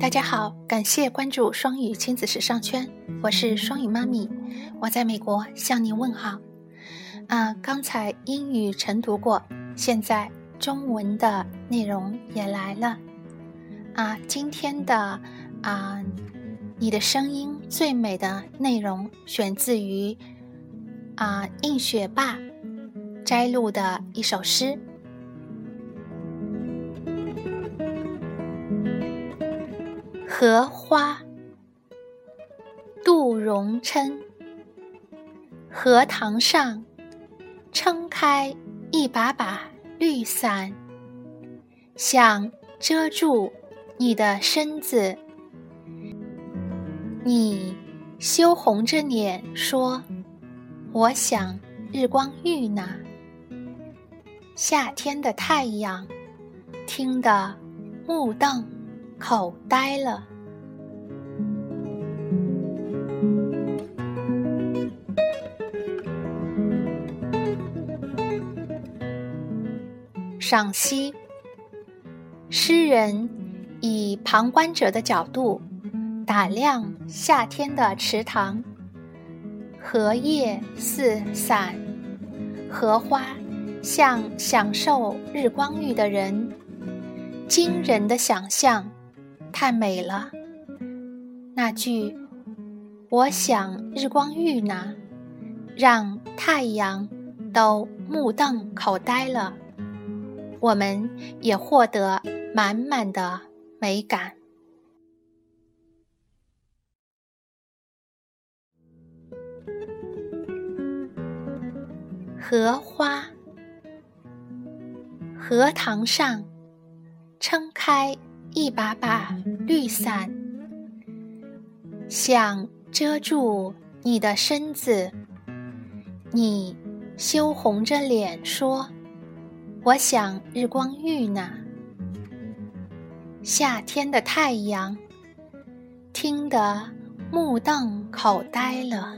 大家好，感谢关注双语亲子时尚圈，我是双语妈咪，我在美国向您问好。啊，刚才英语晨读过，现在中文的内容也来了。啊，今天的啊，你的声音最美的内容选自于啊映雪爸摘录的一首诗。荷花，杜荣琛。荷塘上，撑开一把把绿伞，想遮住你的身子。你羞红着脸说：“我想日光浴呢。”夏天的太阳听得目瞪口呆了。赏析：诗人以旁观者的角度打量夏天的池塘，荷叶似伞，荷花像享受日光浴的人，惊人的想象，太美了。那句“我想日光浴呢”，让太阳都目瞪口呆了。我们也获得满满的美感。荷花，荷塘上，撑开一把把绿伞，想遮住你的身子，你羞红着脸说。我想日光浴呢，夏天的太阳听得目瞪口呆了。